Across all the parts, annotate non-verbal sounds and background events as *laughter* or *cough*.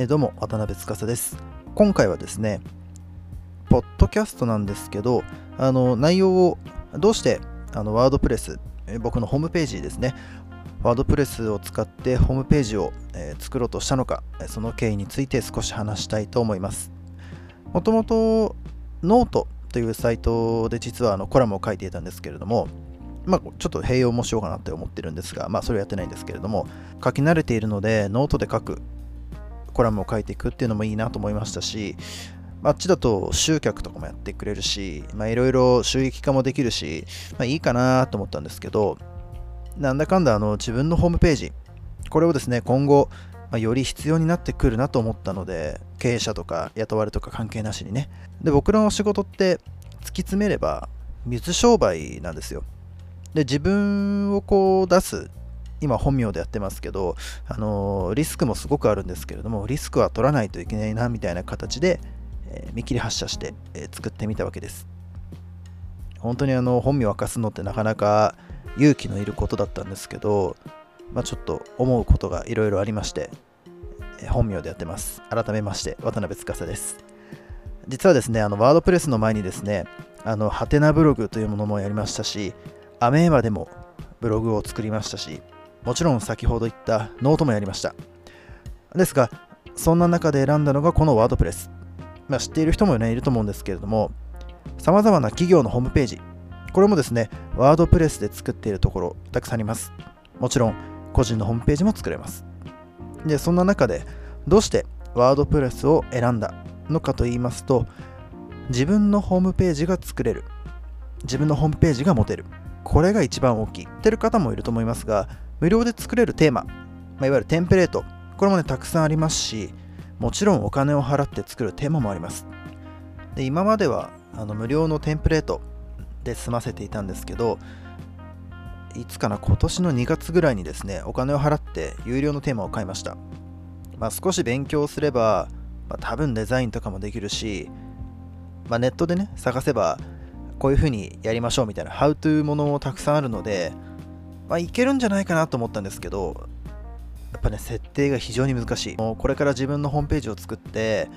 えどうも渡辺司です。今回はですねポッドキャストなんですけどあの内容をどうしてあの WordPressえ僕のホームページですね WordPressを使ってホームページを、え作ろうとしたのかその経緯について少し話したいと思います。もともとノートというサイトで実はあのコラムを書いていたんですけれどもまあ、ちょっと併用もしようかなって思ってるんですが、まあ、それはやってないんですけれども、書き慣れているので、ノートで書く、コラムを書いていくっていうのもいいなと思いましたし、あっちだと集客とかもやってくれるし、いろいろ収益化もできるし、まあ、いいかなと思ったんですけど、なんだかんだあの自分のホームページ、これをですね、今後、まあ、より必要になってくるなと思ったので、経営者とか雇われとか関係なしにね。で、僕らの仕事って突き詰めれば、水商売なんですよ。で、自分をこう出す、今本名でやってますけど、あのリスクもすごくあるんですけれども、リスクは取らないといけないなみたいな形で、えー見切り発車して、えー作ってみたわけです。本当にあの本名を明かすのってなかなか勇気のいることだったんですけど、まあ、ちょっと思うことがいろいろありまして、えー本名でやってます。改めまして、渡辺司です。実はですね、あのワードプレスの前にですね、あのはてなブログというものもやりましたし、アメーバでもブログを作りましたし、もちろん先ほど言ったノートもやりました。ですが、そんな中で選んだのがこの WordPress。まあ、知っている人も、ね、いると思うんですけれども、さまざまな企業のホームページ、これもですね、 WordPressで作っているところ、たくさんあります。もちろん、個人のホームページも作れます。で、そんな中で、どうして WordPressを選んだのかと言いますと、自分のホームページが作れる。自分のホームページが持てる。これが一番大きい。ってる方もいると思いますが、無料で作れるテーマ、まあ、いわゆるテンプレート、これもね、たくさんありますし、もちろんお金を払って作るテーマもあります。で今まではあの無料のテンプレートで済ませていたんですけど、いつかな、今年の2月ぐらいにですね、お金を払って有料のテーマを買いました。まあ、少し勉強すれば、まあ、多分デザインとかもできるし、まあ、ネットでね、探せば、こういう風にやりましょうみたいな、How to ものもたくさんあるので、まあ、いけるんじゃないかなと思ったんですけど、やっぱね、設定が非常に難しい。もうこれから自分のホームページを作って、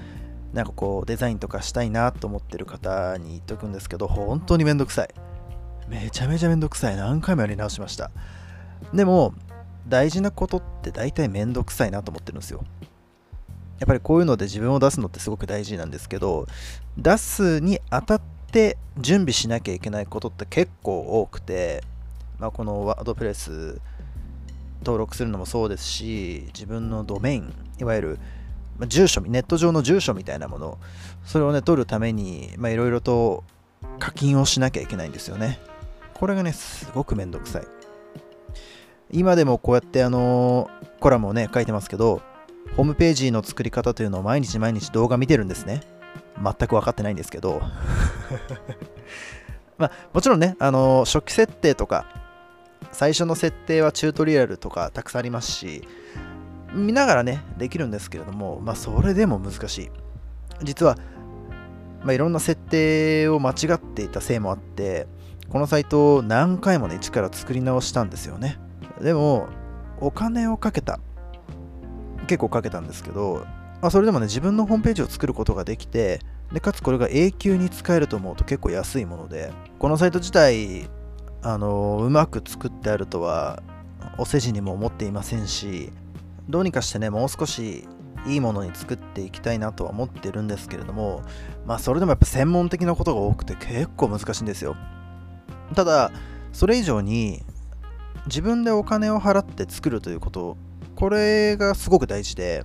なんかこう、デザインとかしたいなと思ってる方に言っとくんですけど、本当にめんどくさい。めちゃめちゃめんどくさい。何回もやり直しました。でも、大事なことって大体めんどくさいなと思ってるんですよ。やっぱりこういうので自分を出すのってすごく大事なんですけど、出すにあたってって準備しなきゃいけないことって結構多くて、まあ、このワードプレス登録するのもそうですし、自分のドメイン、いわゆる住所、ネット上の住所みたいなもの、それをね、取るために、まあいろいろと課金をしなきゃいけないんですよね。これがね、すごくめんどくさい。今でもこうやってあのコラムをね、書いてますけど、ホームページの作り方というのを毎日毎日動画見てるんですね。全く分かってないんですけど。*laughs* まあ、もちろんね、あの初期設定とか、最初の設定はチュートリアルとかたくさんありますし、見ながらね、できるんですけれども、まあ、それでも難しい。実は、まあ、いろんな設定を間違っていたせいもあって、このサイトを何回もね、一から作り直したんですよね。でも、お金をかけた。結構かけたんですけど、まあ、それでもね、自分のホームページを作ることができて、でかつこれが永久に使えると思うと結構安いもので、このサイト自体、あのうまく作ってあるとはお世辞にも思っていませんし、どうにかしてね、もう少しいいものに作っていきたいなとは思ってるんですけれども、まあそれでもやっぱ専門的なことが多くて結構難しいんですよ。ただ、それ以上に自分でお金を払って作るということ、これがすごく大事で、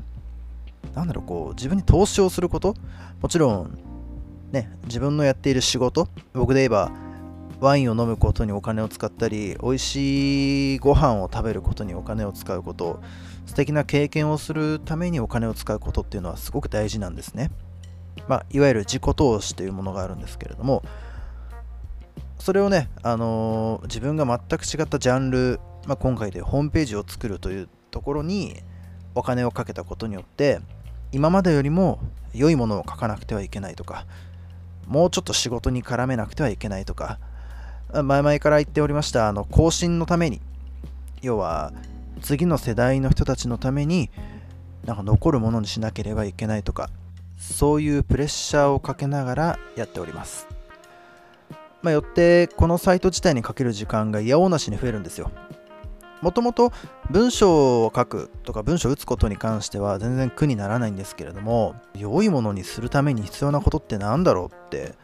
なんだろう、こう、自分に投資をすること、もちろん、ね、自分のやっている仕事、僕で言えば、ワインを飲むことにお金を使ったり、美味しいご飯を食べることにお金を使うこと、素敵な経験をするためにお金を使うことっていうのはすごく大事なんですね。まあ、いわゆる自己投資というものがあるんですけれども、それをね、あのー自分が全く違ったジャンル、まあ、今回でホームページを作るというところにお金をかけたことによって、今までよりも良いものを書かなくてはいけないとか、もうちょっと仕事に絡めなくてはいけないとか、前々から言っておりました、あの更新のために、要は次の世代の人たちのためになんか残るものにしなければいけないとかそういうプレッシャーをかけながらやっております。まあ、よってこのサイト自体にかける時間がいやおうなしに増えるんですよ。もともと文章を書くとか文章を打つことに関しては全然苦にならないんですけれども良いものにするために必要なことって何だろうって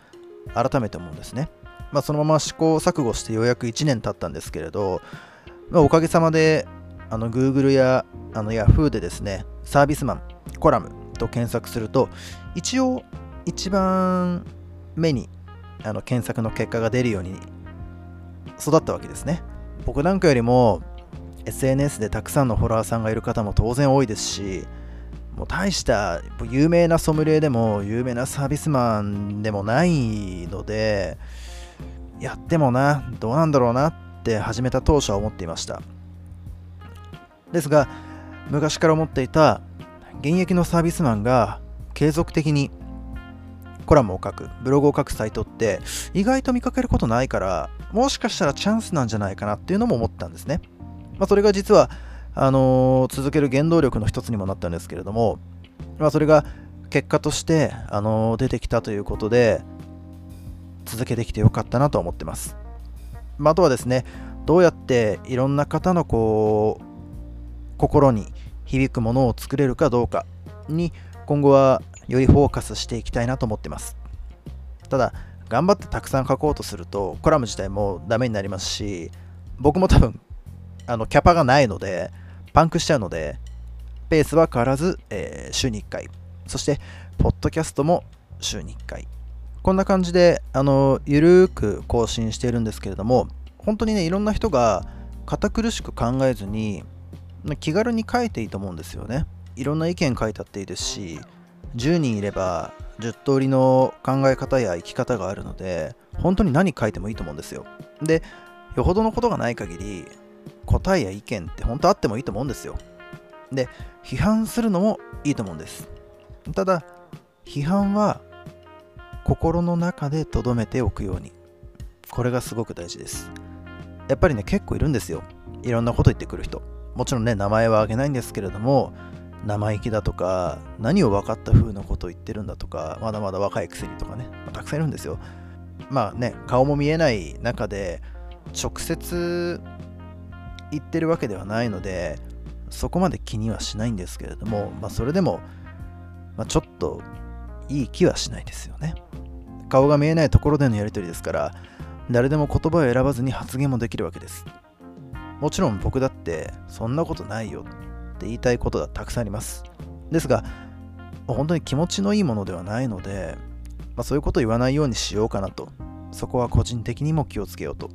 改めて思うんですね。まあ、そのまま試行錯誤してようやく1年経ったんですけれど、まあ、おかげさまであの Google やあの Yahoo でですねサービスマンコラムと検索すると一応一番目にあの検索の結果が出るように育ったわけですね。僕なんかよりも SNS でたくさんのフォロワーさんがいる方も当然多いですしもう大した有名なソムリエでも有名なサービスマンでもないのでやってもなどうなんだろうなって始めた当初は思っていました。ですが昔から思っていた現役のサービスマンが継続的にコラムを書くブログを書くサイトって意外と見かけることないからもしかしたらチャンスなんじゃないかなっていうのも思ったんですね。まあ、それが実はあのー、続ける原動力の一つにもなったんですけれども、まあ、それが結果として、あのー、出てきたということで続けてきてよかったなと思ってます、まあ、あとはですねどうやっていろんな方のこう心に響くものを作れるかどうかに今後はよりフォーカスしていきたいなと思ってます。ただ頑張ってたくさん書こうとするとコラム自体もダメになりますし僕も多分あのキャパがないので、パンクしちゃうので、ペースは変わらず、えー、週に1回。そして、ポッドキャストも週に1回。こんな感じで、あの、ゆるーく更新しているんですけれども、本当にね、いろんな人が堅苦しく考えずに、気軽に書いていいと思うんですよね。いろんな意見書いたっていいですし、10人いれば10通りの考え方や生き方があるので、本当に何書いてもいいと思うんですよ。で、よほどのことがない限り、答えや意見って本当あってもいいと思うんですよ。で、批判するのもいいと思うんです。ただ、批判は心の中で留めておくように。これがすごく大事です。やっぱりね、結構いるんですよ。いろんなこと言ってくる人。もちろんね、名前は挙げないんですけれども、生意気だとか、何を分かった風なことを言ってるんだとか、まだまだ若いくせにとかね、たくさんいるんですよ。まあね、顔も見えない中で、直接言ってるわけではないのでそこまで気にはしないんですけれども、まあ、それでも、まあ、ちょっといい気はしないですよね。顔が見えないところでのやり取りですから誰でも言葉を選ばずに発言もできるわけです。もちろん僕だってそんなことないよって言いたいことがたくさんあります。ですが本当に気持ちのいいものではないので、まあ、そういうことを言わないようにしようかなと。そこは個人的にも気をつけようと。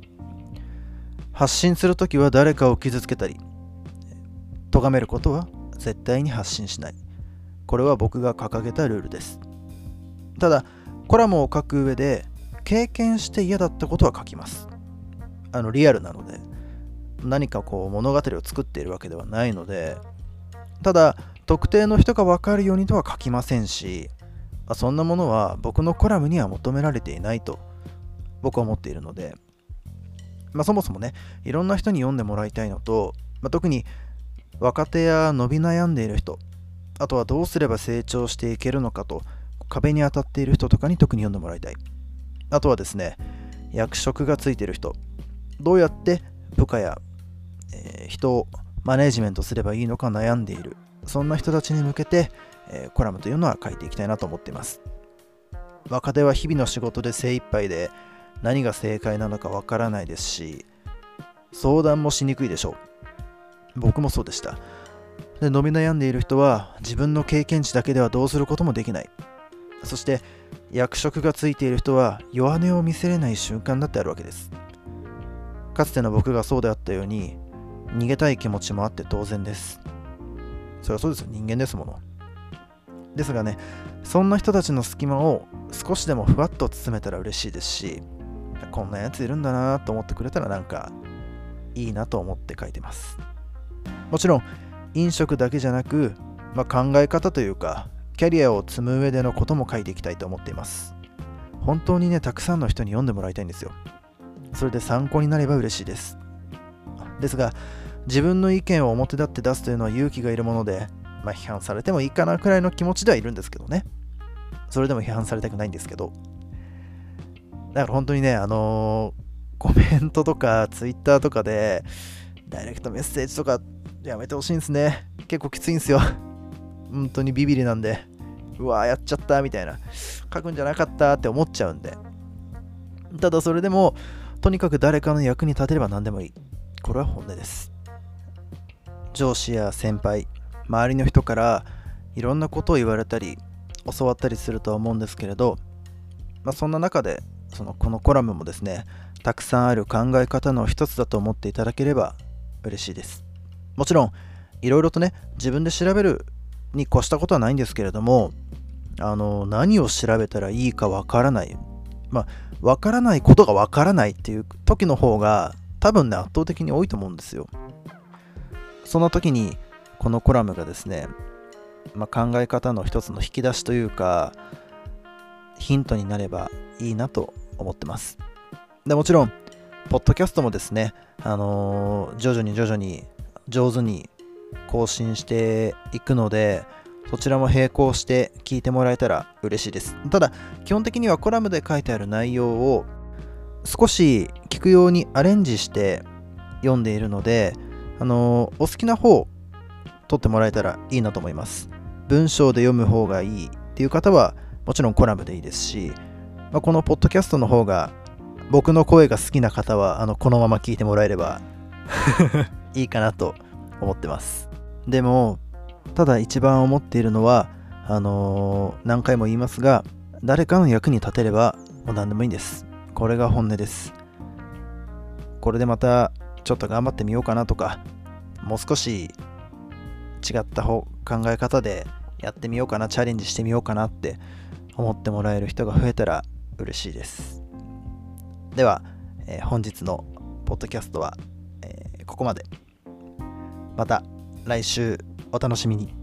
発信するときは誰かを傷つけたり、咎めることは絶対に発信しない。これは僕が掲げたルールです。ただ、コラムを書く上で、経験して嫌だったことは書きます。あの、リアルなので、何かこう物語を作っているわけではないので、ただ、特定の人が分かるようにとは書きませんし、そんなものは僕のコラムには求められていないと僕は思っているので、まあ、そもそもね、いろんな人に読んでもらいたいのと、まあ、特に若手や伸び悩んでいる人、あとはどうすれば成長していけるのかと、壁に当たっている人とかに特に読んでもらいたい。あとはですね、役職がついている人、どうやって部下や、えー、人をマネージメントすればいいのか悩んでいる、そんな人たちに向けて、えー、コラムというのは書いていきたいなと思っています。若手は日々の仕事で精一杯で、何が正解なのかわからないですし相談もしにくいでしょう。僕もそうでした。で伸び悩んでいる人は自分の経験値だけではどうすることもできない。そして役職がついている人は弱音を見せれない瞬間だってあるわけです。かつての僕がそうであったように逃げたい気持ちもあって当然です。そりゃそうですよ。人間ですもの。ですがねそんな人たちの隙間を少しでもふわっと包めたら嬉しいですしこんなやついるんだなと思ってくれたらなんかいいなと思って書いてますもちろん飲食だけじゃなく、まあ、考え方というかキャリアを積む上でのことも書いていきたいと思っています本当にねたくさんの人に読んでもらいたいんですよそれで参考になれば嬉しいですですが自分の意見を表立って出すというのは勇気がいるものでまあ、批判されてもいいかなくらいの気持ちではいるんですけどね。それでも批判されたくないんですけど。だから本当にね、あのー、コメントとかツイッターとかで、ダイレクトメッセージとかやめてほしいんですね。結構きついんですよ。*laughs* 本当にビビりなんで、うわーやっちゃったみたいな、書くんじゃなかったって思っちゃうんで。ただそれでも、とにかく誰かの役に立てれば何でもいい。これは本音です。上司や先輩、周りの人からいろんなことを言われたり、教わったりするとは思うんですけれど、まあ、そんな中で、そのこのコラムもですね、たくさんある考え方の一つだと思っていただければ嬉しいです。もちろん、いろいろとね、自分で調べるに越したことはないんですけれども、あの、何を調べたらいいかわからない。まあ、わからないことがわからないっていう時の方が、多分ね、圧倒的に多いと思うんですよ。その時に、このコラムがですね、まあ、考え方の一つの引き出しというか、ヒントになればいいなと思ってます。でもちろん、ポッドキャストもですね、あのー、徐々に徐々に上手に更新していくので、そちらも並行して聞いてもらえたら嬉しいです。ただ、基本的にはコラムで書いてある内容を少し聞くようにアレンジして読んでいるので、あのお好きな方、取ってもらえたらいいなと思います。文章で読む方がいいっていう方は、もちろんコラムでいいですし、まあ、このポッドキャストの方が僕の声が好きな方はあのこのまま聞いてもらえれば *laughs* いいかなと思ってます。でもただ一番思っているのはあのー、何回も言いますが誰かの役に立てればもう何でもいいんです。これが本音です。これでまたちょっと頑張ってみようかなとかもう少し違った考え方でやってみようかなチャレンジしてみようかなって思ってもらえる人が増えたら嬉しいです。では、えー、本日のポッドキャストは、えー、ここまで。また来週お楽しみに。